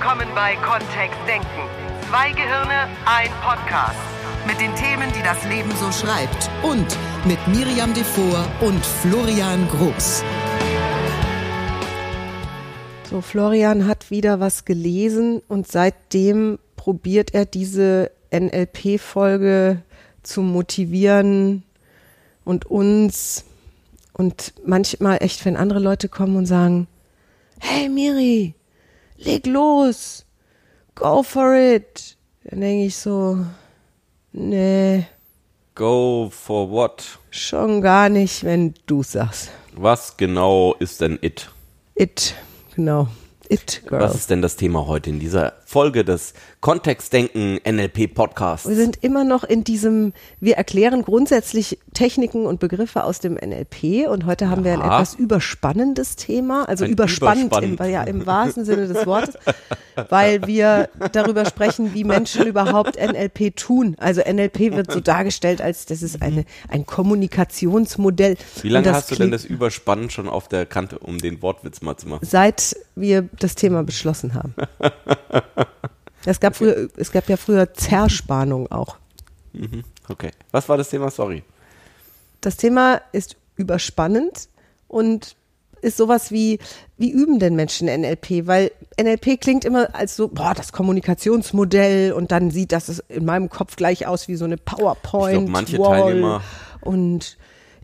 willkommen bei Kontext Denken. Zwei Gehirne, ein Podcast. Mit den Themen, die das Leben so schreibt. Und mit Miriam Devor und Florian Groß. So, Florian hat wieder was gelesen und seitdem probiert er diese NLP-Folge zu motivieren und uns und manchmal echt, wenn andere Leute kommen und sagen, hey Miri, leg los, go for it, dann denke ich so, nee, Go for what? schon gar nicht, wenn du sagst. Was genau ist denn it? It, genau, it, girl. Was ist denn das Thema heute in dieser Folge des Kontextdenken NLP Podcasts? Wir sind immer noch in diesem, wir erklären grundsätzlich Techniken und Begriffe aus dem NLP und heute haben wir ein etwas überspannendes Thema, also Ein überspannt, überspannend. Im, ja, im wahrsten Sinne des Wortes, weil wir darüber sprechen, wie Menschen überhaupt NLP tun. Also NLP wird so dargestellt, als das ist eine, ein Kommunikationsmodell. Wie lange hast du denn das Überspannen schon auf der Kante, um den Wortwitz mal zu machen? Seit wir das Thema beschlossen haben. Es gab, früher, es gab ja früher Zerspannung auch. Okay. Was war das Thema? Sorry. Das Thema ist überspannend und ist sowas wie, wie üben denn Menschen NLP? Weil NLP klingt immer als so, boah, das Kommunikationsmodell und dann sieht das in meinem Kopf gleich aus wie so eine PowerPoint. Ich glaub, manche Wall Teilnehmer- Und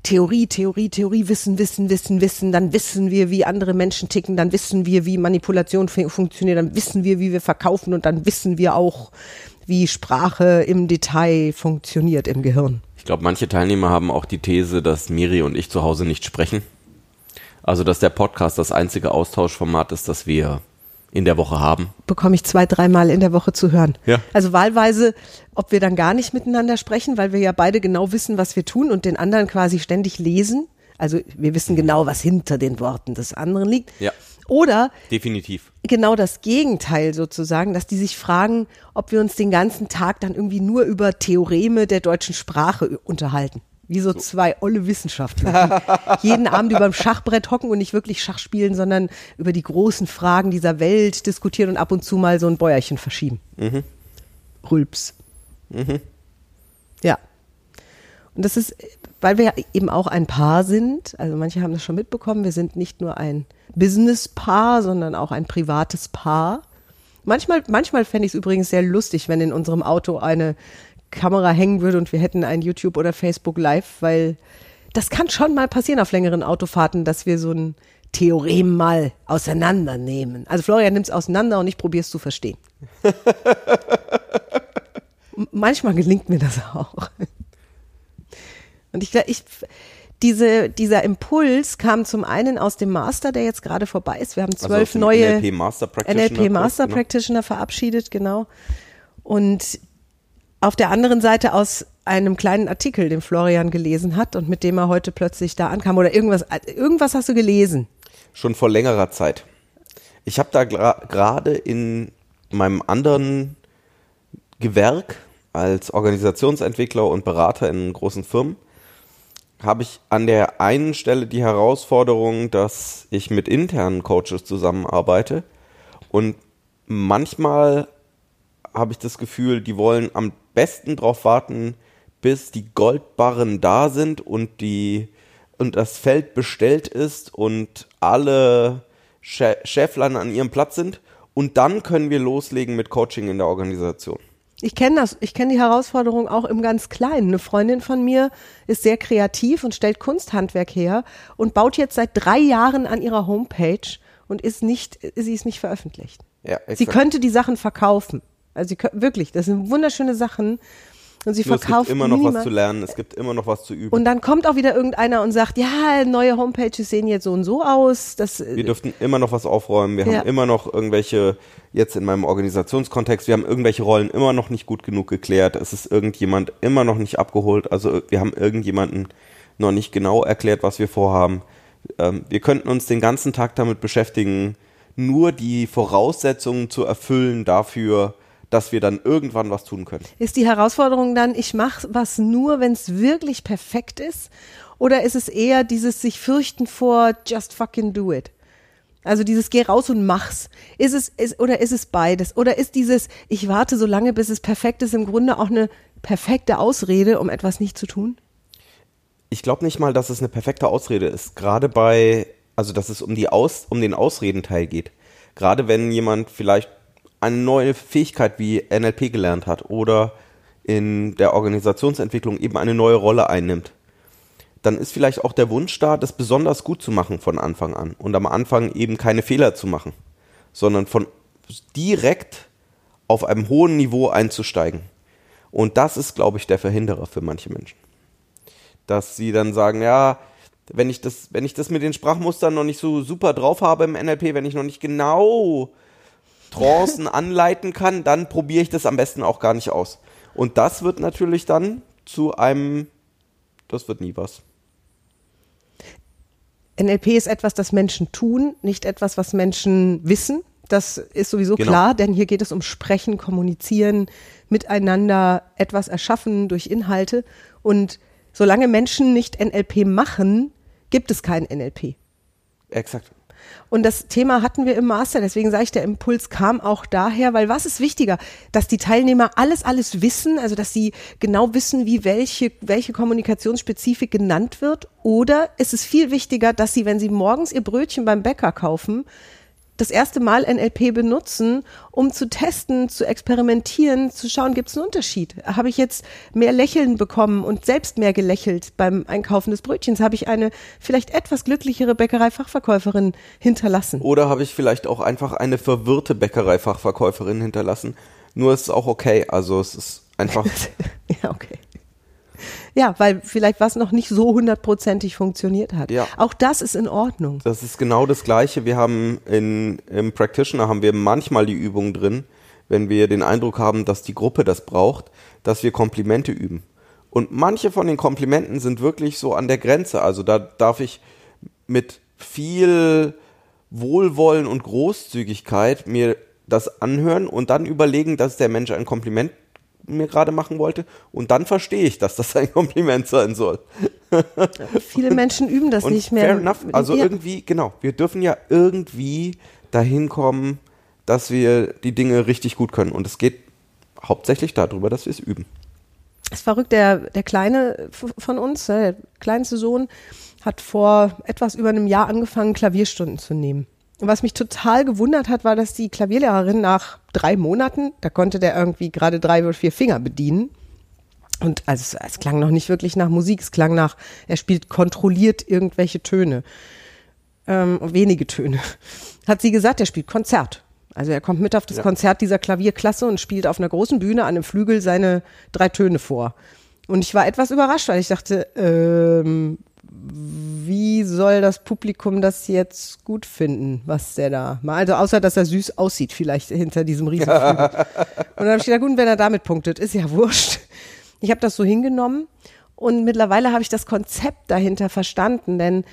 Theorie, Theorie, Theorie, Wissen, Wissen, Wissen, Wissen, dann wissen wir, wie andere Menschen ticken, dann wissen wir, wie Manipulation fu- funktioniert, dann wissen wir, wie wir verkaufen und dann wissen wir auch, wie Sprache im Detail funktioniert im Gehirn. Ich glaube, manche Teilnehmer haben auch die These, dass Miri und ich zu Hause nicht sprechen. Also, dass der Podcast das einzige Austauschformat ist, das wir in der Woche haben. bekomme ich zwei, dreimal in der Woche zu hören. Ja. Also wahlweise, ob wir dann gar nicht miteinander sprechen, weil wir ja beide genau wissen, was wir tun und den anderen quasi ständig lesen. Also wir wissen genau, was hinter den Worten des anderen liegt. Ja. Oder Definitiv. genau das Gegenteil sozusagen, dass die sich fragen, ob wir uns den ganzen Tag dann irgendwie nur über Theoreme der deutschen Sprache unterhalten. Wie so, zwei olle Wissenschaftler, die jeden Abend über dem Schachbrett hocken und nicht wirklich Schach spielen, sondern über die großen Fragen dieser Welt diskutieren und ab und zu mal so ein Bäuerchen verschieben. Rülps. Ja. Und das ist, weil wir eben auch ein Paar sind, also manche haben das schon mitbekommen, wir sind nicht nur ein Business-Paar, sondern auch ein privates Paar. Manchmal, manchmal fände ich es übrigens sehr lustig, wenn in unserem Auto eine Kamera hängen würde und wir hätten ein YouTube oder Facebook Live, weil das kann schon mal passieren auf längeren Autofahrten, dass wir so ein Theorem mal auseinandernehmen. Also Florian nimmt es auseinander und ich probiere es zu verstehen. Manchmal gelingt mir das auch. Und ich, ich diese, dieser Impuls kam zum einen aus dem Master, der jetzt gerade vorbei ist. Wir haben Also zwölf dem neue NLP Master Practitioner NLP Master genau. Practitioner verabschiedet, genau. Und auf der anderen Seite aus einem kleinen Artikel, den Florian gelesen hat und mit dem er heute plötzlich da ankam oder irgendwas, irgendwas hast du gelesen. Schon vor längerer Zeit. Ich habe da gerade in meinem anderen Gewerk als Organisationsentwickler und Berater in großen Firmen habe ich an der einen Stelle die Herausforderung, dass ich mit internen Coaches zusammenarbeite und manchmal habe ich das Gefühl, die wollen am besten darauf warten, bis die Goldbarren da sind und die und das Feld bestellt ist und alle Che- Cheflein an ihrem Platz sind und dann können wir loslegen mit Coaching in der Organisation. Ich kenne das, ich kenne die Herausforderung auch im ganz Kleinen. Eine Freundin von mir ist sehr kreativ und stellt Kunsthandwerk her und baut jetzt seit drei Jahren an ihrer Homepage und ist nicht, sie ist nicht veröffentlicht. Ja, Sie könnte die Sachen verkaufen. Also sie kö- wirklich, das sind wunderschöne Sachen und sie Nur es verkauft gibt immer noch was niemand- zu lernen, es gibt immer noch was zu üben. Und dann kommt auch wieder irgendeiner und sagt, ja, neue Homepages sehen jetzt so und so aus. Das, wir dürften immer noch was aufräumen, wir Ja. haben immer noch irgendwelche, jetzt in meinem Organisationskontext, wir haben irgendwelche Rollen immer noch nicht gut genug geklärt, es ist irgendjemand immer noch nicht abgeholt, also wir haben irgendjemanden noch nicht genau erklärt, was wir vorhaben. Ähm, wir könnten uns den ganzen Tag damit beschäftigen, nur die Voraussetzungen zu erfüllen dafür, dass wir dann irgendwann was tun können. Ist die Herausforderung dann, ich mache was nur, wenn es wirklich perfekt ist? Oder ist es eher dieses sich fürchten vor just fucking do it? Also dieses geh raus und mach's. Ist es ist, oder ist es beides? Oder ist dieses ich warte so lange bis es perfekt ist im Grunde auch eine perfekte Ausrede, um etwas nicht zu tun? Ich glaube nicht mal, dass es eine perfekte Ausrede ist. Gerade bei, also dass es um die Aus, um den Ausredenteil geht. Gerade wenn jemand vielleicht eine neue Fähigkeit wie NLP gelernt hat oder in der Organisationsentwicklung eben eine neue Rolle einnimmt, dann ist vielleicht auch der Wunsch da, das besonders gut zu machen von Anfang an und am Anfang eben keine Fehler zu machen, sondern von direkt auf einem hohen Niveau einzusteigen. Und das ist, glaube ich, der Verhinderer für manche Menschen. Dass sie dann sagen, ja, wenn ich das, wenn ich das mit den Sprachmustern noch nicht so super drauf habe im NLP, wenn ich noch nicht genau Trancen anleiten kann, dann probiere ich das am besten auch gar nicht aus. Und das wird natürlich dann zu einem, das wird nie was. NLP ist etwas, das Menschen tun, nicht etwas, was Menschen wissen. Das ist sowieso Genau. klar, denn hier geht es um Sprechen, Kommunizieren, miteinander etwas erschaffen durch Inhalte. Und solange Menschen nicht NLP machen, gibt es kein NLP. Exakt. Und das Thema hatten wir im Master, deswegen sage ich, der Impuls kam auch daher, weil was ist wichtiger, dass die Teilnehmer alles, alles wissen, also dass sie genau wissen, wie welche, welche Kommunikationsspezifik genannt wird, oder ist es viel wichtiger, dass sie, wenn sie morgens ihr Brötchen beim Bäcker kaufen, das erste Mal NLP benutzen, um zu testen, zu experimentieren, zu schauen, gibt es einen Unterschied? Habe ich jetzt mehr Lächeln bekommen und selbst mehr gelächelt beim Einkaufen des Brötchens? Habe ich eine vielleicht etwas glücklichere Bäckereifachverkäuferin hinterlassen? Oder habe ich vielleicht auch einfach eine verwirrte Bäckereifachverkäuferin hinterlassen? Nur ist es auch okay. Also es ist einfach. ja, okay. Ja, weil vielleicht was noch nicht so hundertprozentig funktioniert hat. Ja. Auch das ist in Ordnung. Das ist genau das Gleiche. Wir haben in, im Practitioner haben wir manchmal die Übung drin, wenn wir den Eindruck haben, dass die Gruppe das braucht, dass wir Komplimente üben. Und manche von den Komplimenten sind wirklich so an der Grenze. Also da darf ich mit viel Wohlwollen und Großzügigkeit mir das anhören und dann überlegen, dass der Mensch ein Kompliment mir gerade machen wollte und dann verstehe ich, dass das ein Kompliment sein soll. Viele Menschen üben das Und nicht mehr. fair enough. Also ja. irgendwie, genau, wir dürfen ja irgendwie dahin kommen, dass wir die Dinge richtig gut können. Und es geht hauptsächlich darüber, dass wir es üben. Es ist verrückt, der, der Kleine von uns, äh, der kleinste Sohn, hat vor etwas über einem Jahr angefangen, Klavierstunden zu nehmen. Und was mich total gewundert hat, war, dass die Klavierlehrerin nach drei Monaten, da konnte der irgendwie gerade drei oder vier Finger bedienen. Und also es, es klang noch nicht wirklich nach Musik, es klang nach, er spielt kontrolliert irgendwelche Töne. Ähm, wenige Töne. Hat sie gesagt, er spielt Konzert. Also er kommt mit auf das Ja. Konzert dieser Klavierklasse und spielt auf einer großen Bühne an einem Flügel seine drei Töne vor. Und ich war etwas überrascht, weil ich dachte, ähm, wie soll das Publikum das jetzt gut finden, was der da macht? Also außer, dass er süß aussieht, vielleicht hinter diesem Riesenflügel. und dann habe ich gedacht, gut, wenn er damit punktet, ist ja wurscht. Ich habe das so hingenommen und mittlerweile habe ich das Konzept dahinter verstanden, denn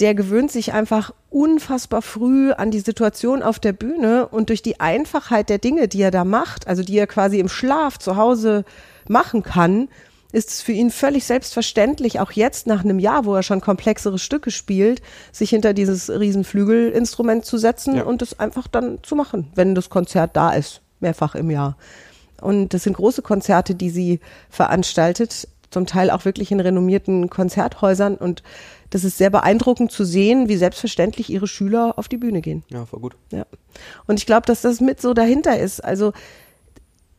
der gewöhnt sich einfach unfassbar früh an die Situation auf der Bühne und durch die Einfachheit der Dinge, die er da macht, also die er quasi im Schlaf zu Hause machen kann, ist es für ihn völlig selbstverständlich, auch jetzt nach einem Jahr, wo er schon komplexere Stücke spielt, sich hinter dieses Riesenflügelinstrument zu setzen Ja. und es einfach dann zu machen, wenn das Konzert da ist, mehrfach im Jahr. Und das sind große Konzerte, die sie veranstaltet, zum Teil auch wirklich in renommierten Konzerthäusern. Und das ist sehr beeindruckend zu sehen, wie selbstverständlich ihre Schüler auf die Bühne gehen. Ja, war gut. Ja. Und ich glaube, dass das mit so dahinter ist. Also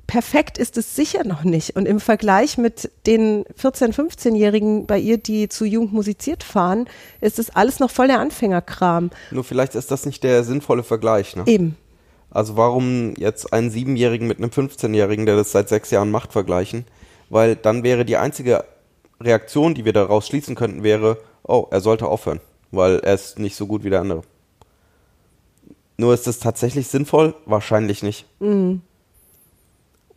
perfekt ist es sicher noch nicht. Und im Vergleich mit den 14-, 15-Jährigen bei ihr, die zu Jugend musiziert fahren, ist es alles noch voll der Anfängerkram. Nur vielleicht ist das nicht der sinnvolle Vergleich. Ne? Eben. Also warum jetzt einen Siebenjährigen mit einem 15-Jährigen, der das seit sechs Jahren macht, vergleichen? Weil dann wäre die einzige Reaktion, die wir daraus schließen könnten, wäre, oh, er sollte aufhören, weil er ist nicht so gut wie der andere. Nur ist es tatsächlich sinnvoll? Wahrscheinlich nicht.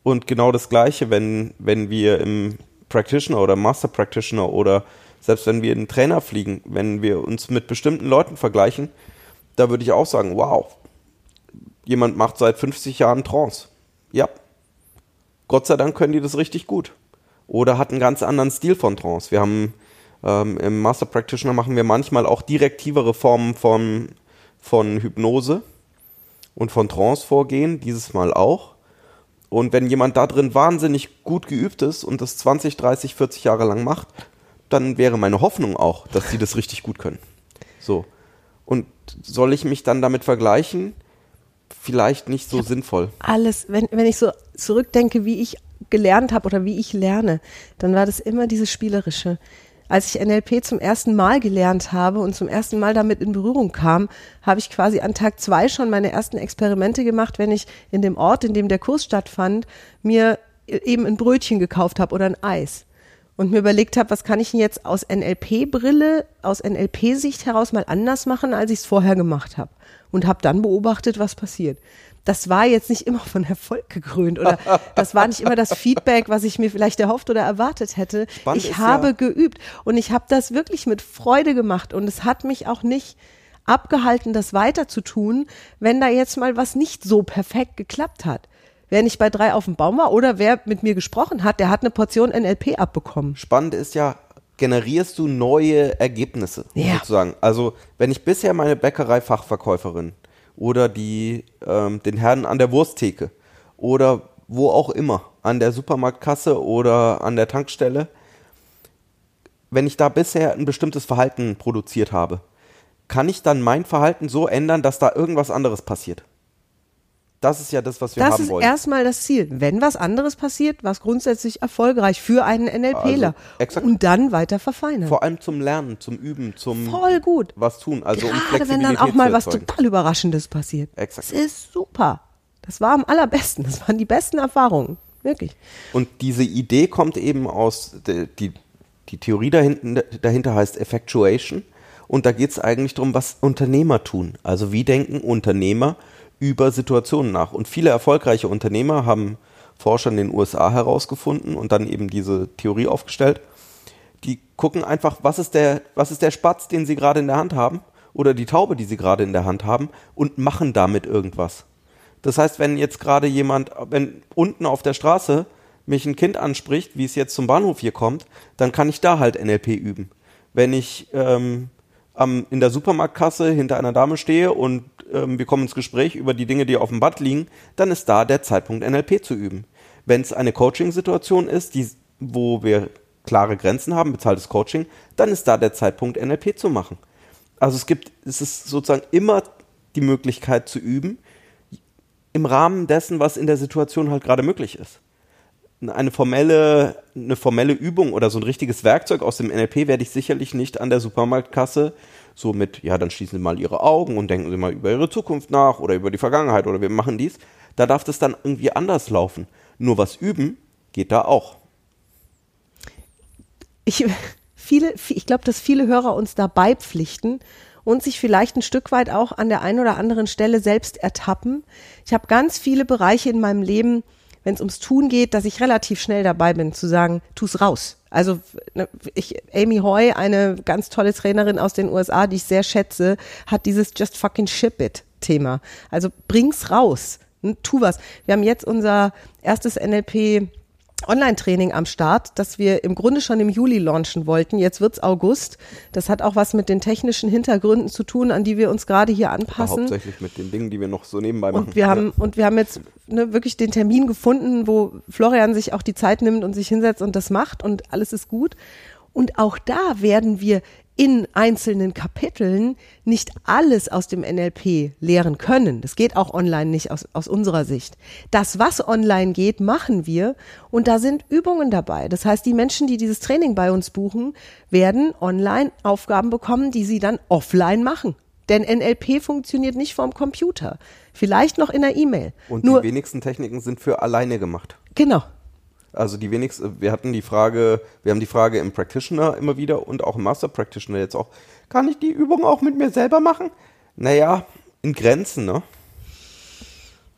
Und genau das Gleiche, wenn, wenn wir im Practitioner oder Master Practitioner oder selbst wenn wir in einen Trainer fliegen, wenn wir uns mit bestimmten Leuten vergleichen, da würde ich auch sagen, wow, jemand macht seit 50 Jahren Trance. Ja. Gott sei Dank können die das richtig gut. Oder hat einen ganz anderen Stil von Trance. Wir haben ähm, im Master Practitioner machen wir manchmal auch direktivere Formen von, von Hypnose und von Trance vorgehen, dieses Mal auch. Und wenn jemand da drin wahnsinnig gut geübt ist und das 20, 30, 40 Jahre lang macht, dann wäre meine Hoffnung auch, dass sie das richtig gut können. So. Und soll ich mich dann damit vergleichen? Vielleicht nicht so sinnvoll. alles, wenn, wenn ich so zurückdenke, wie ich gelernt habe oder wie ich lerne, dann war das immer dieses Spielerische. Als ich NLP zum ersten Mal gelernt habe und zum ersten Mal damit in Berührung kam, habe ich quasi an Tag zwei schon meine ersten Experimente gemacht, wenn ich in dem Ort, in dem der Kurs stattfand, mir eben ein Brötchen gekauft habe oder ein Eis und mir überlegt habe, was kann ich jetzt aus NLP-Brille, aus NLP-Sicht heraus mal anders machen, als ich es vorher gemacht habe. Und habe dann beobachtet, was passiert. Das war jetzt nicht immer von Erfolg gekrönt oder das war nicht immer das Feedback, was ich mir vielleicht erhofft oder erwartet hätte. Spannend ich habe ja- geübt und ich habe das wirklich mit Freude gemacht und es hat mich auch nicht abgehalten, das weiter zu tun, wenn da jetzt mal was nicht so perfekt geklappt hat. Wer nicht bei drei auf dem Baum war oder wer mit mir gesprochen hat, der hat eine Portion NLP abbekommen. Spannend ist ja, generierst du neue Ergebnisse Ja. sozusagen. Also wenn ich bisher meine Bäckerei-Fachverkäuferin oder die, ähm, den Herrn an der Wursttheke oder wo auch immer, an der Supermarktkasse oder an der Tankstelle, wenn ich da bisher ein bestimmtes Verhalten produziert habe, kann ich dann mein Verhalten so ändern, dass da irgendwas anderes passiert? Das ist ja das, was wir Das haben ist wollen. erstmal das Ziel. Wenn was anderes passiert, was grundsätzlich erfolgreich für einen NLPler Also, und dann weiter verfeinern. Vor allem zum Lernen, zum Üben, zum Voll gut. was tun. Also um Gerade wenn dann auch mal was total Überraschendes passiert. Exakt. Das ist super. Das war am allerbesten. Das waren die besten Erfahrungen. Wirklich. Und diese Idee kommt eben aus, die, die Theorie dahinten, dahinter heißt Effectuation. Und da geht es eigentlich darum, was Unternehmer tun. Also wie denken Unternehmer über Situationen nach. Und viele erfolgreiche Unternehmer haben Forscher in den USA herausgefunden und dann eben diese Theorie aufgestellt. Die gucken einfach, was ist der, was ist der Spatz, den sie gerade in der Hand haben oder die Taube, die sie gerade in der Hand haben und machen damit irgendwas. Das heißt, wenn jetzt gerade jemand, wenn unten auf der Straße mich ein Kind anspricht, wie es jetzt zum Bahnhof hier kommt, dann kann ich da halt NLP üben. Wenn ich ähm, am, in der Supermarktkasse hinter einer Dame stehe und ähm, wir kommen ins Gespräch über die Dinge, die auf dem Bad liegen, dann ist da der Zeitpunkt, NLP zu üben. Wenn es eine Coaching-Situation ist, die, wo wir klare Grenzen haben, bezahltes Coaching, dann ist da der Zeitpunkt, NLP zu machen. Also es gibt, es ist sozusagen immer die Möglichkeit zu üben, im Rahmen dessen, was in der Situation halt gerade möglich ist. Eine formelle, eine formelle Übung oder so ein richtiges Werkzeug aus dem NLP werde ich sicherlich nicht an der Supermarktkasse so mit, ja, dann schließen Sie mal Ihre Augen und denken Sie mal über Ihre Zukunft nach oder über die Vergangenheit oder wir machen dies. Da darf das dann irgendwie anders laufen. Nur was üben geht da auch. ich, ich glaube, dass viele Hörer uns dabei pflichten und sich vielleicht ein Stück weit auch an der einen oder anderen Stelle selbst ertappen. Ich habe ganz viele Bereiche in meinem Leben, wenn es ums Tun geht, dass ich relativ schnell dabei bin, zu sagen, tu's raus. Also ne, ich, Amy Hoy, eine ganz tolle Trainerin aus den USA, die ich sehr schätze, hat dieses Just fucking ship it Thema. Also bring's raus. Tu was. Wir haben jetzt unser erstes NLP Online-Training am Start, das wir im Grunde schon im Juli launchen wollten. Jetzt wird's August. Das hat auch was mit den technischen Hintergründen zu tun, an die wir uns gerade hier Aber anpassen. hauptsächlich mit den Dingen, die wir noch so nebenbei machen. Und wir haben, und wir haben jetzt ne, wirklich den Termin gefunden, wo Florian sich auch die Zeit nimmt und sich hinsetzt und das macht und alles ist gut. Und auch da werden wir in einzelnen Kapiteln nicht alles aus dem NLP lehren können. Das geht auch online nicht aus, aus unserer Sicht. Das, was online geht, machen wir und da sind Übungen dabei. Das heißt, die Menschen, die dieses Training bei uns buchen, werden online Aufgaben bekommen, die sie dann offline machen. Denn NLP funktioniert nicht vom Computer. Vielleicht noch in der E-Mail. Und Nur, die wenigsten Techniken sind für alleine gemacht. genau. Also die wenigsten, wir hatten die Frage, wir haben die Frage im Practitioner immer wieder und auch im Master Practitioner jetzt auch, kann ich die Übung auch mit mir selber machen? Naja, in Grenzen, ne?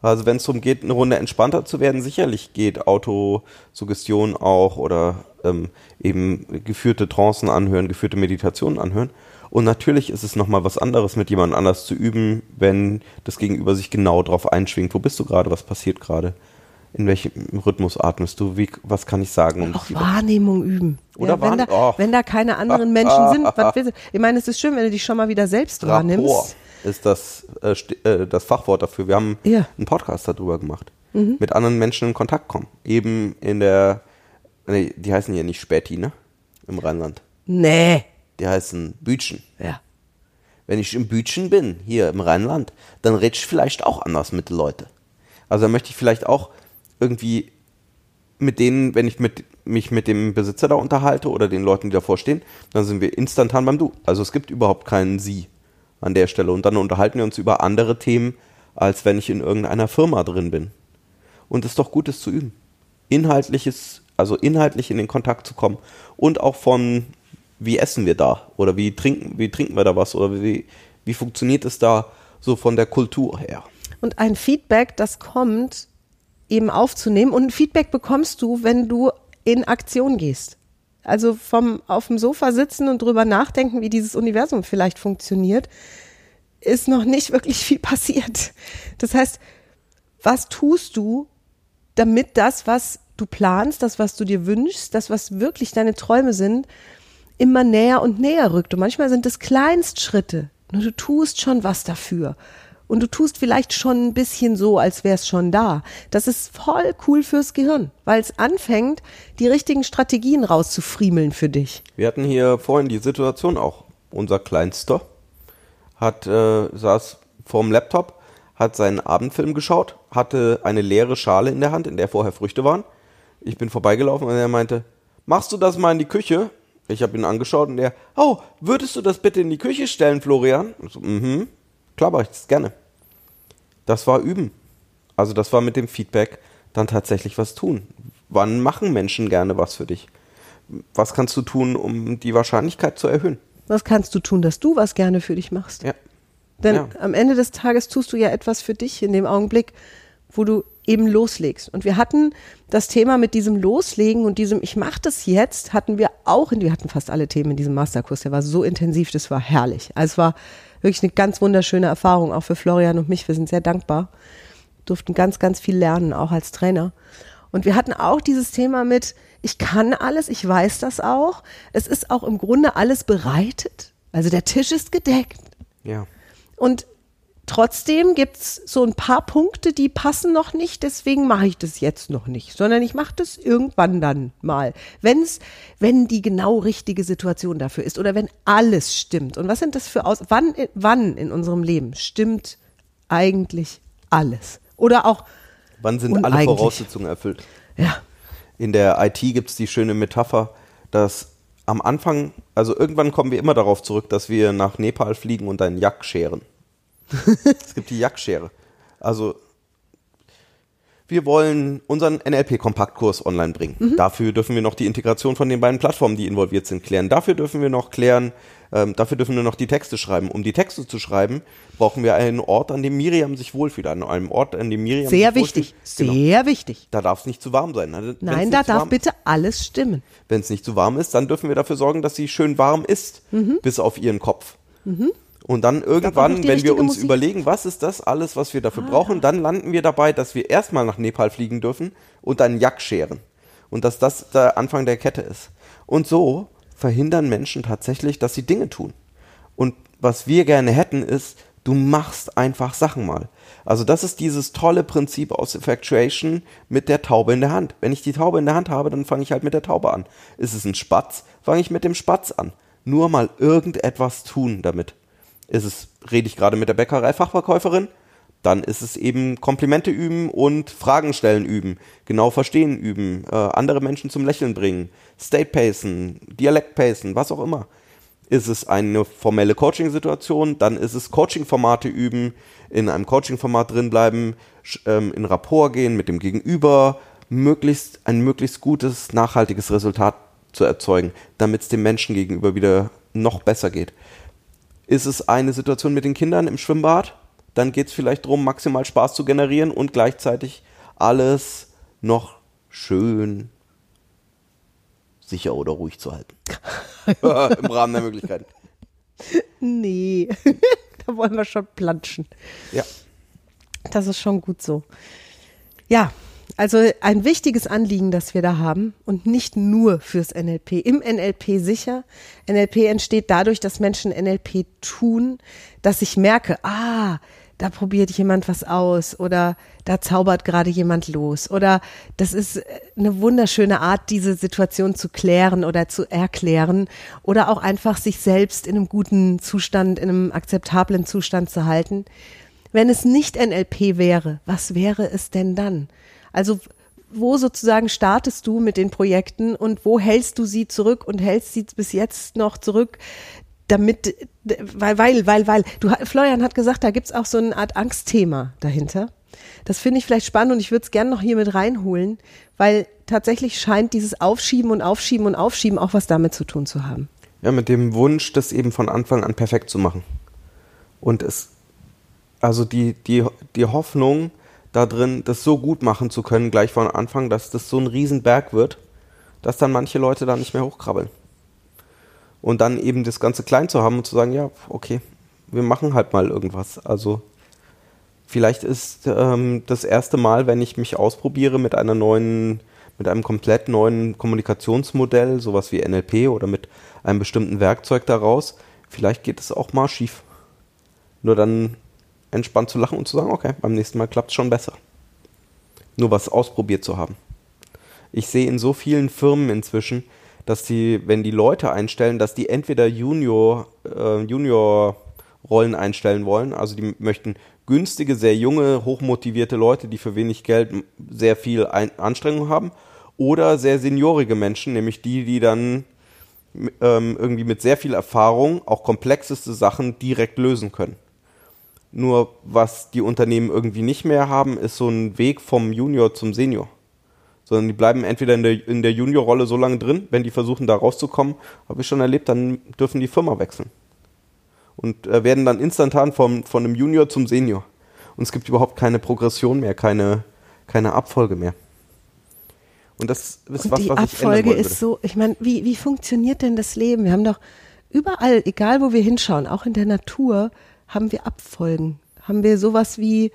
Also wenn es darum geht, eine Runde entspannter zu werden, sicherlich geht Autosuggestion auch oder ähm, eben geführte Trancen anhören, geführte Meditationen anhören. Und natürlich ist es nochmal was anderes, mit jemand anders zu üben, wenn das Gegenüber sich genau drauf einschwingt. Wo bist du gerade? Was passiert gerade? In welchem Rhythmus atmest du? Wie, was kann ich sagen? Um Auch Wahrnehmung üben. Oder ja, wenn, da, oh. wenn da keine anderen Menschen sind, was? Ich meine, es ist schön, wenn du dich schon mal wieder selbst Rapport. wahrnimmst. ist das, äh, äh, das Fachwort dafür. Wir haben Ja. einen Podcast darüber gemacht. Mit anderen Menschen in Kontakt kommen. Eben in der, nee, die heißen hier nicht Späti, ne? Im Rheinland. Nee. Die heißen Bütchen. Ja. Wenn ich im Bütchen bin, hier im Rheinland, dann rede ich vielleicht auch anders mit den Leuten. Also dann möchte ich vielleicht auch irgendwie mit denen, wenn ich mit, mich mit dem Besitzer da unterhalte oder den Leuten, die davor stehen, dann sind wir instantan beim Du. Also es gibt überhaupt keinen Sie an der Stelle. Und dann unterhalten wir uns über andere Themen, als wenn ich in irgendeiner Firma drin bin. Und es ist doch gut, es zu üben. Inhaltliches, also inhaltlich in den Kontakt zu kommen und auch von, wie essen wir da oder wie trinken, wie trinken wir da was oder wie, wie funktioniert es da so von der Kultur her. Und ein Feedback, das kommt, eben aufzunehmen. Und Feedback bekommst du, wenn du in Aktion gehst. Also vom auf dem Sofa sitzen und drüber nachdenken, wie dieses Universum vielleicht funktioniert, ist noch nicht wirklich viel passiert. Das heißt, was tust du, damit das, was du planst, das, was du dir wünschst, das, was wirklich deine Träume sind, immer näher und näher rückt. Und manchmal sind es Kleinstschritte. Nur du tust schon was dafür. Und du tust vielleicht schon ein bisschen so, als wäre es schon da. Das ist voll cool fürs Gehirn, weil es anfängt, die richtigen Strategien rauszufriemeln für dich. Wir hatten hier vorhin die Situation auch. Unser Kleinster hat, äh, saß vorm Laptop, hat seinen Abendfilm geschaut, hatte eine leere Schale in der Hand, in der vorher Früchte waren. Ich bin vorbeigelaufen und er meinte, machst du das mal in die Küche? Ich habe ihn angeschaut und er, oh, würdest du das bitte in die Küche stellen, Florian? Ich so, mhm, klar mach ich das gerne. Das war üben. Also das war mit dem Feedback dann tatsächlich was tun. Wann machen Menschen gerne was für dich? Was kannst du tun, um die Wahrscheinlichkeit zu erhöhen? Was kannst du tun, dass du was gerne für dich machst? Ja. Denn Ja. am Ende des Tages tust du ja etwas für dich in dem Augenblick, wo du eben loslegst. Und wir hatten das Thema mit diesem Loslegen und diesem Ich mache das jetzt, hatten wir auch, in, wir hatten fast alle Themen in diesem Masterkurs, der war so intensiv, das war herrlich. Also es war wirklich eine ganz wunderschöne Erfahrung, auch für Florian und mich. Wir sind sehr dankbar, durften ganz, ganz viel lernen, auch als Trainer. Und wir hatten auch dieses Thema mit, ich kann alles, ich weiß das auch. Es ist auch im Grunde alles bereitet. Also der Tisch ist gedeckt. Ja. Und trotzdem gibt's so ein paar Punkte, die passen noch nicht, deswegen mache ich das jetzt noch nicht, sondern ich mache das irgendwann dann mal, wenn's, wenn die genau richtige Situation dafür ist oder wenn alles stimmt. Und was sind das für aus? Wann, wann in unserem Leben stimmt eigentlich alles? Oder auch, Wann sind alle. Voraussetzungen erfüllt? ja, In der IT gibt es die schöne Metapher, dass am Anfang, also irgendwann kommen wir immer darauf zurück, dass wir nach Nepal fliegen und einen Jack scheren. es gibt die Jackschere. Also wir wollen unseren NLP-Kompaktkurs online bringen. Dafür dürfen wir noch die Integration von den beiden Plattformen, die involviert sind, klären. Dafür dürfen wir noch klären, ähm, dafür dürfen wir noch die Texte schreiben. Um die Texte zu schreiben, brauchen wir einen Ort, an dem Miriam sich wohlfühlt. An einem Ort, an dem Miriam sehr sich wichtig. Genau. sehr wichtig. Da darf es nicht zu warm sein. Also, wenn's Nein, da darf bitte alles stimmen. Wenn es nicht zu warm ist, dann dürfen wir dafür sorgen, dass sie schön warm ist, bis auf ihren Kopf. Und dann irgendwann, wenn wir uns Musik. überlegen, was ist das alles, was wir dafür brauchen, dann landen wir dabei, dass wir erstmal nach Nepal fliegen dürfen und einen Jack scheren. Und dass das der Anfang der Kette ist. Und so verhindern Menschen tatsächlich, dass sie Dinge tun. Und was wir gerne hätten, ist, du machst einfach Sachen mal. Also das ist dieses tolle Prinzip aus Effectuation mit der Taube in der Hand. Wenn ich die Taube in der Hand habe, dann fange ich halt mit der Taube an. Ist es ein Spatz, fange ich mit dem Spatz an. Nur mal irgendetwas tun damit. Ist es, rede ich gerade mit der Bäckerei-Fachverkäuferin, dann ist es eben Komplimente üben und Fragen stellen üben, genau verstehen üben, äh, andere Menschen zum Lächeln bringen, State pacen, Dialekt pacen, was auch immer. Ist es eine formelle Coaching-Situation, dann ist es Coaching-Formate üben, in einem Coaching-Format drin bleiben, sch- ähm, in Rapport gehen mit dem Gegenüber, möglichst ein möglichst gutes, nachhaltiges Resultat zu erzeugen, damit es dem Menschen gegenüber wieder noch besser geht. Ist es eine Situation mit den Kindern im Schwimmbad, dann geht es vielleicht darum, maximal Spaß zu generieren und gleichzeitig alles noch schön sicher oder ruhig zu halten. Im Rahmen der Möglichkeiten. Nee, da wollen wir schon planschen. Ja. Das ist schon gut so. Ja, Also ein wichtiges Anliegen, das wir da haben und nicht nur fürs NLP. Im NLP sicher. NLP entsteht dadurch, dass Menschen NLP tun, dass ich merke, ah, da probiert jemand was aus oder da zaubert gerade jemand los oder das ist eine wunderschöne Art, diese Situation zu klären oder zu erklären oder auch einfach sich selbst in einem guten Zustand, in einem akzeptablen Zustand zu halten. Wenn es nicht NLP wäre, was wäre es denn dann? Also wo sozusagen startest du mit den Projekten und wo hältst du sie zurück und hältst sie bis jetzt noch zurück, damit, weil, weil, weil, weil, du, Florian hat gesagt, da gibt's auch so eine Art Angstthema dahinter. Das finde ich vielleicht spannend und ich würde es gerne noch hier mit reinholen, weil tatsächlich scheint dieses Aufschieben und Aufschieben und Aufschieben auch was damit zu tun zu haben. Ja, mit dem Wunsch, das eben von Anfang an perfekt zu machen. Und es, also die, die, die Hoffnung da drin, das so gut machen zu können, gleich von Anfang, dass das so ein Riesenberg wird, dass dann manche Leute da nicht mehr hochkrabbeln. Und dann eben das Ganze klein zu haben und zu sagen, ja, okay, wir machen halt mal irgendwas. Also vielleicht ist ähm, das erste Mal, wenn ich mich ausprobiere mit einer neuen, mit einem komplett neuen Kommunikationsmodell, sowas wie NLP oder mit einem bestimmten Werkzeug daraus, vielleicht geht es auch mal schief. Nur dann entspannt zu lachen und zu sagen, okay, beim nächsten Mal klappt es schon besser. Nur was ausprobiert zu haben. Ich sehe in so vielen Firmen inzwischen, dass die, wenn die Leute einstellen, dass die entweder Junior, äh, Junior Rollen einstellen wollen, also die möchten günstige, sehr junge, hochmotivierte Leute, die für wenig Geld sehr viel Ein Anstrengung haben, oder sehr seniorige Menschen, nämlich die, die dann ähm, irgendwie mit sehr viel Erfahrung auch komplexeste Sachen direkt lösen können. Nur was die Unternehmen irgendwie nicht mehr haben, ist so ein Weg vom Junior zum Senior sondern die bleiben entweder in der, in der Junior-Rolle so lange drin, wenn die versuchen, da rauszukommen, habe ich schon erlebt, dann dürfen die Firma wechseln. Und äh, werden dann instantan vom, von einem Junior zum Senior. Und es gibt überhaupt keine Progression mehr, keine, keine Abfolge mehr. Und das ist Und was, die was Abfolge ist so, ich meine, wie, wie funktioniert denn das Leben? Wir haben doch überall, egal wo wir hinschauen, auch in der Natur, haben wir Abfolgen. Haben wir sowas wie,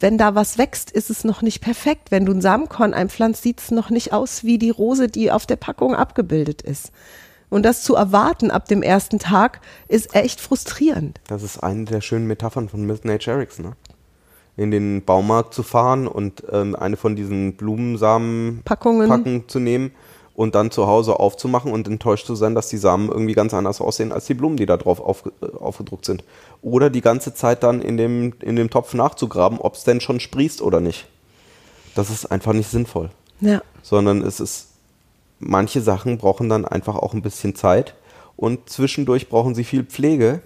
wenn da was wächst, ist es noch nicht perfekt. Wenn du ein Samenkorn einpflanzt, sieht es noch nicht aus wie die Rose, die auf der Packung abgebildet ist. Und das zu erwarten ab dem ersten Tag ist echt frustrierend. Das ist eine der schönen Metaphern von Milton H. Erickson. Ne? In den Baumarkt zu fahren und ähm, eine von diesen Blumensamen Packungen zu nehmen und dann zu Hause aufzumachen und enttäuscht zu sein, dass die Samen irgendwie ganz anders aussehen als die Blumen, die da drauf auf, äh, aufgedruckt sind. Oder die ganze Zeit dann in dem, in dem Topf nachzugraben, ob es denn schon sprießt oder nicht. Das ist einfach nicht sinnvoll. Ja. Sondern es ist, manche Sachen brauchen dann einfach auch ein bisschen Zeit und zwischendurch brauchen sie viel Pflege.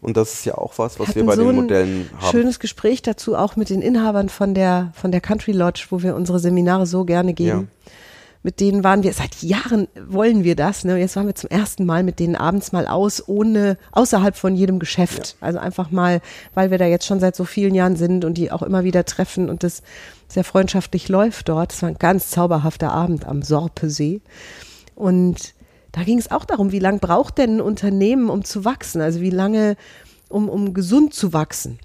Und das ist ja auch was, was wir bei so den Modellen haben. Schönes Gespräch dazu auch mit den Inhabern von der, von der Country Lodge, wo wir unsere Seminare so gerne geben. Ja mit denen waren wir, seit Jahren wollen wir das, ne? Jetzt waren wir zum ersten Mal mit denen abends mal aus, ohne, außerhalb von jedem Geschäft. Ja. Also einfach mal, weil wir da jetzt schon seit so vielen Jahren sind und die auch immer wieder treffen und das sehr freundschaftlich läuft dort. Es war ein ganz zauberhafter Abend am Sorpesee. Und da ging es auch darum, wie lange braucht denn ein Unternehmen, um zu wachsen? Also wie lange, um, um gesund zu wachsen?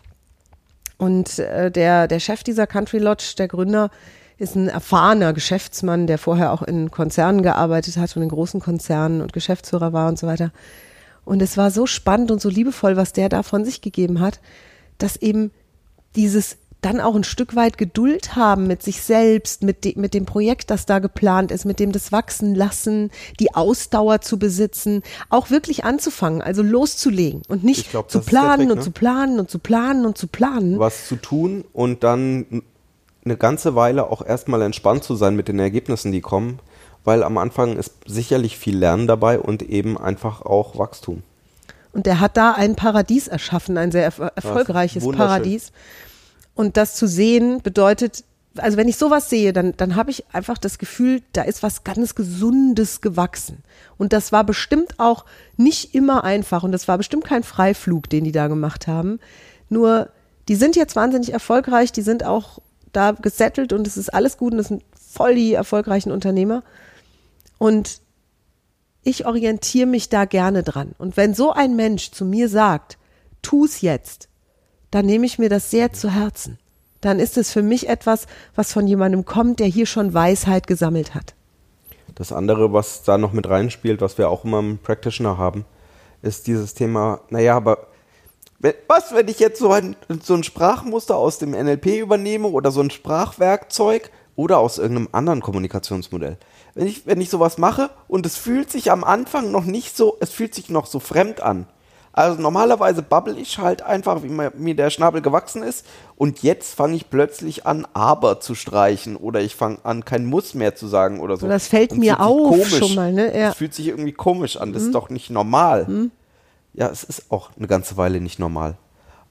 Und äh, der, der Chef dieser Country Lodge, der Gründer, ist ein erfahrener Geschäftsmann, der vorher auch in Konzernen gearbeitet hat und in großen Konzernen und Geschäftsführer war und so weiter. Und es war so spannend und so liebevoll, was der da von sich gegeben hat, dass eben dieses dann auch ein Stück weit Geduld haben mit sich selbst, mit, de, mit dem Projekt, das da geplant ist, mit dem das wachsen lassen, die Ausdauer zu besitzen, auch wirklich anzufangen, also loszulegen und nicht glaub, zu planen Trick, und ne? zu planen und zu planen und zu planen. Was zu tun und dann eine ganze Weile auch erstmal entspannt zu sein mit den Ergebnissen, die kommen, weil am Anfang ist sicherlich viel Lernen dabei und eben einfach auch Wachstum. Und der hat da ein Paradies erschaffen, ein sehr erf erfolgreiches Paradies. Und das zu sehen bedeutet, also wenn ich sowas sehe, dann, dann habe ich einfach das Gefühl, da ist was ganz Gesundes gewachsen. Und das war bestimmt auch nicht immer einfach und das war bestimmt kein Freiflug, den die da gemacht haben. Nur, die sind jetzt wahnsinnig erfolgreich, die sind auch da gesettelt und es ist alles gut und das sind voll die erfolgreichen Unternehmer. Und ich orientiere mich da gerne dran. Und wenn so ein Mensch zu mir sagt, tu es jetzt, dann nehme ich mir das sehr zu Herzen. dann ist es für mich etwas, was von jemandem kommt, der hier schon Weisheit gesammelt hat. Das andere, was da noch mit reinspielt, was wir auch immer im Practitioner haben, ist dieses Thema, naja, aber was, wenn ich jetzt so ein, so ein Sprachmuster aus dem NLP übernehme oder so ein Sprachwerkzeug oder aus irgendeinem anderen Kommunikationsmodell? Wenn ich, wenn ich sowas mache und es fühlt sich am Anfang noch nicht so, es fühlt sich noch so fremd an. Also normalerweise babbel ich halt einfach, wie mir der Schnabel gewachsen ist. Und jetzt fange ich plötzlich an, aber zu streichen oder ich fange an, kein Muss mehr zu sagen oder so. Das fällt Und mir auf komisch. schon mal, ne? Ja. Das fühlt sich irgendwie komisch an. Das ist doch nicht normal. Ja, es ist auch eine ganze Weile nicht normal.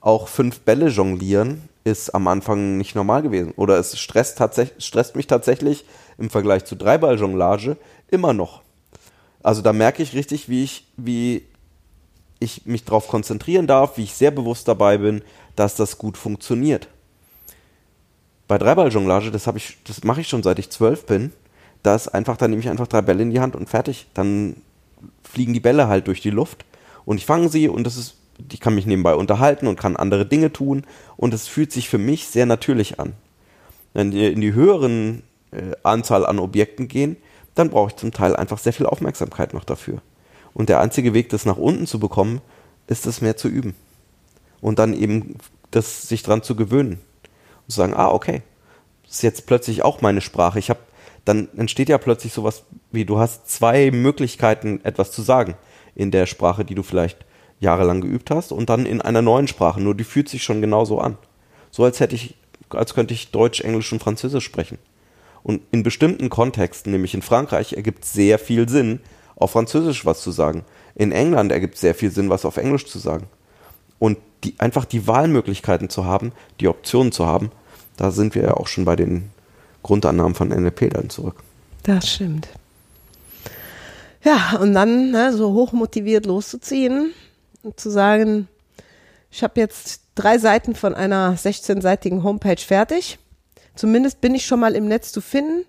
Auch fünf Bälle jonglieren ist am Anfang nicht normal gewesen. Oder es stresst, stresst mich tatsächlich im Vergleich zu Dreiball-Jonglage immer noch. Also da merke ich richtig, wie ich, wie ich mich darauf konzentrieren darf, wie ich sehr bewusst dabei bin, dass das gut funktioniert. Bei Dreiball-Jonglage, das, das mache ich schon seit ich zwölf bin, da ist einfach, da nehme ich einfach drei Bälle in die Hand und fertig. Dann fliegen die Bälle halt durch die Luft und ich fange sie und das ist, ich kann mich nebenbei unterhalten und kann andere Dinge tun und es fühlt sich für mich sehr natürlich an. Wenn wir in die höheren äh, Anzahl an Objekten gehen, dann brauche ich zum Teil einfach sehr viel Aufmerksamkeit noch dafür. Und der einzige Weg, das nach unten zu bekommen, ist es mehr zu üben. Und dann eben das sich dran zu gewöhnen. Und zu sagen, ah, okay, das ist jetzt plötzlich auch meine Sprache. Ich habe, dann entsteht ja plötzlich sowas wie, du hast zwei Möglichkeiten, etwas zu sagen in der Sprache, die du vielleicht jahrelang geübt hast und dann in einer neuen Sprache. Nur die fühlt sich schon genauso an. So als hätte ich, als könnte ich Deutsch, Englisch und Französisch sprechen. Und in bestimmten Kontexten, nämlich in Frankreich, ergibt sehr viel Sinn, auf Französisch was zu sagen. In England ergibt sehr viel Sinn, was auf Englisch zu sagen. Und die, einfach die Wahlmöglichkeiten zu haben, die Optionen zu haben, da sind wir ja auch schon bei den Grundannahmen von NLP dann zurück. Das stimmt. Ja, und dann ne, so hochmotiviert loszuziehen und zu sagen, ich habe jetzt drei Seiten von einer 16-seitigen Homepage fertig. Zumindest bin ich schon mal im Netz zu finden.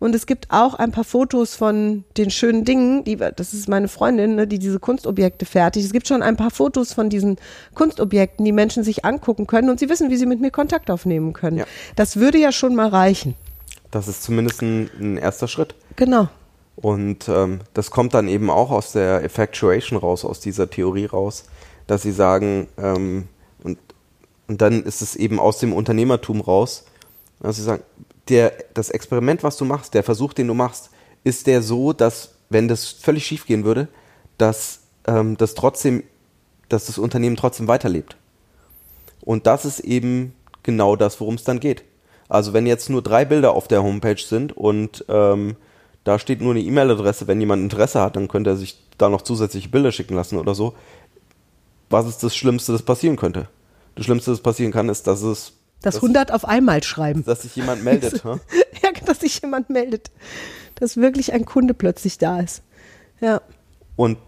Und es gibt auch ein paar Fotos von den schönen Dingen, die, das ist meine Freundin, ne, die diese Kunstobjekte fertigt. Es gibt schon ein paar Fotos von diesen Kunstobjekten, die Menschen sich angucken können und sie wissen, wie sie mit mir Kontakt aufnehmen können. Ja. Das würde ja schon mal reichen. Das ist zumindest ein, ein erster Schritt. Genau. Und ähm, das kommt dann eben auch aus der Effectuation raus, aus dieser Theorie raus, dass sie sagen, ähm, und, und dann ist es eben aus dem Unternehmertum raus, dass sie sagen, der, das Experiment, was du machst, der Versuch, den du machst, ist der so, dass, wenn das völlig schief gehen würde, dass ähm, das trotzdem, dass das Unternehmen trotzdem weiterlebt. Und das ist eben genau das, worum es dann geht. Also wenn jetzt nur drei Bilder auf der Homepage sind und ähm, da steht nur eine E-Mail-Adresse, wenn jemand Interesse hat, dann könnte er sich da noch zusätzliche Bilder schicken lassen oder so. Was ist das Schlimmste, das passieren könnte? Das Schlimmste, das passieren kann, ist, dass es Das dass, 100 auf einmal schreiben. dass sich jemand meldet. ja, dass sich jemand meldet. Dass wirklich ein Kunde plötzlich da ist. Ja. Und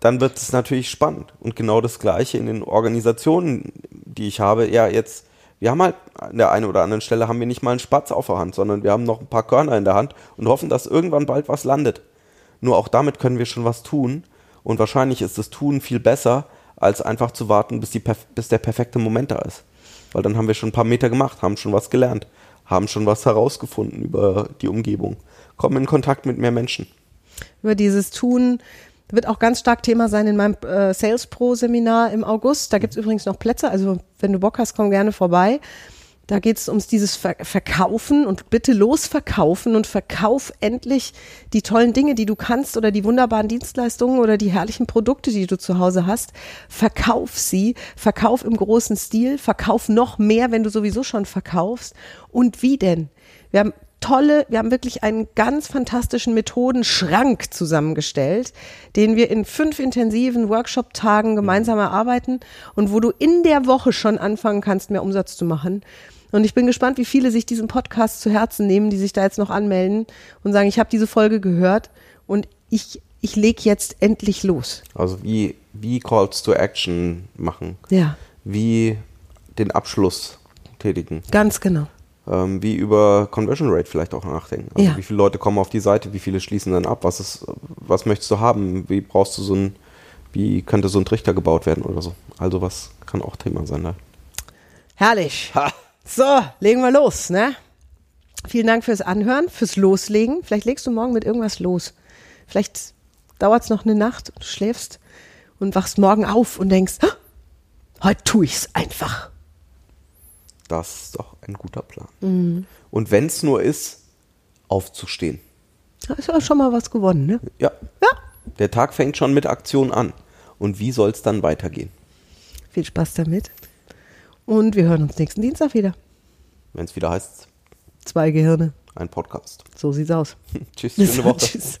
dann wird es natürlich spannend. Und genau das Gleiche in den Organisationen, die ich habe. Ja, jetzt, wir haben halt an der einen oder anderen Stelle haben wir nicht mal einen Spatz auf der Hand, sondern wir haben noch ein paar Körner in der Hand und hoffen, dass irgendwann bald was landet. Nur auch damit können wir schon was tun. Und wahrscheinlich ist das Tun viel besser, als einfach zu warten, bis, die, bis der perfekte Moment da ist. Weil dann haben wir schon ein paar Meter gemacht, haben schon was gelernt, haben schon was herausgefunden über die Umgebung, kommen in Kontakt mit mehr Menschen. Über dieses Tun wird auch ganz stark Thema sein in meinem äh, Sales Pro Seminar im August. Da gibt's übrigens noch Plätze. Also wenn du Bock hast, komm gerne vorbei. Da geht's ums dieses Ver Verkaufen und bitte losverkaufen und verkauf endlich die tollen Dinge, die du kannst oder die wunderbaren Dienstleistungen oder die herrlichen Produkte, die du zu Hause hast. Verkauf sie, verkauf im großen Stil, verkauf noch mehr, wenn du sowieso schon verkaufst. Und wie denn? Wir haben tolle, wir haben wirklich einen ganz fantastischen Methodenschrank zusammengestellt, den wir in fünf intensiven Workshop-Tagen gemeinsam erarbeiten und wo du in der Woche schon anfangen kannst, mehr Umsatz zu machen. Und ich bin gespannt, wie viele sich diesen Podcast zu Herzen nehmen, die sich da jetzt noch anmelden und sagen, ich habe diese Folge gehört und ich, ich leg jetzt endlich los. Also wie, wie Calls to Action machen, Ja, wie den Abschluss tätigen, ganz genau. Ähm, wie über Conversion Rate vielleicht auch nachdenken. Also Ja. wie viele Leute kommen auf die Seite, wie viele schließen dann ab, was ist, was möchtest du haben, wie brauchst du so ein, wie könnte so ein Trichter gebaut werden oder so. Also was kann auch Thema sein da. Herrlich. Ha, So, legen wir los, ne? Vielen Dank fürs Anhören, fürs Loslegen. Vielleicht legst du morgen mit irgendwas los. Vielleicht dauert es noch eine Nacht, du schläfst und wachst morgen auf und denkst, "Ah, heute tue ich's einfach. Das ist doch ein guter Plan. Und wenn es nur ist, aufzustehen. Da ist ja schon mal was gewonnen, ne? Ja, Ja. der Tag fängt schon mit Aktion an. Und wie soll es dann weitergehen? Viel Spaß damit. Und wir hören uns nächsten Dienstag wieder. Wenn es wieder heißt, Zwei Gehirne. ein Podcast. So sieht's aus. Tschüss, schöne Woche. Tschüss.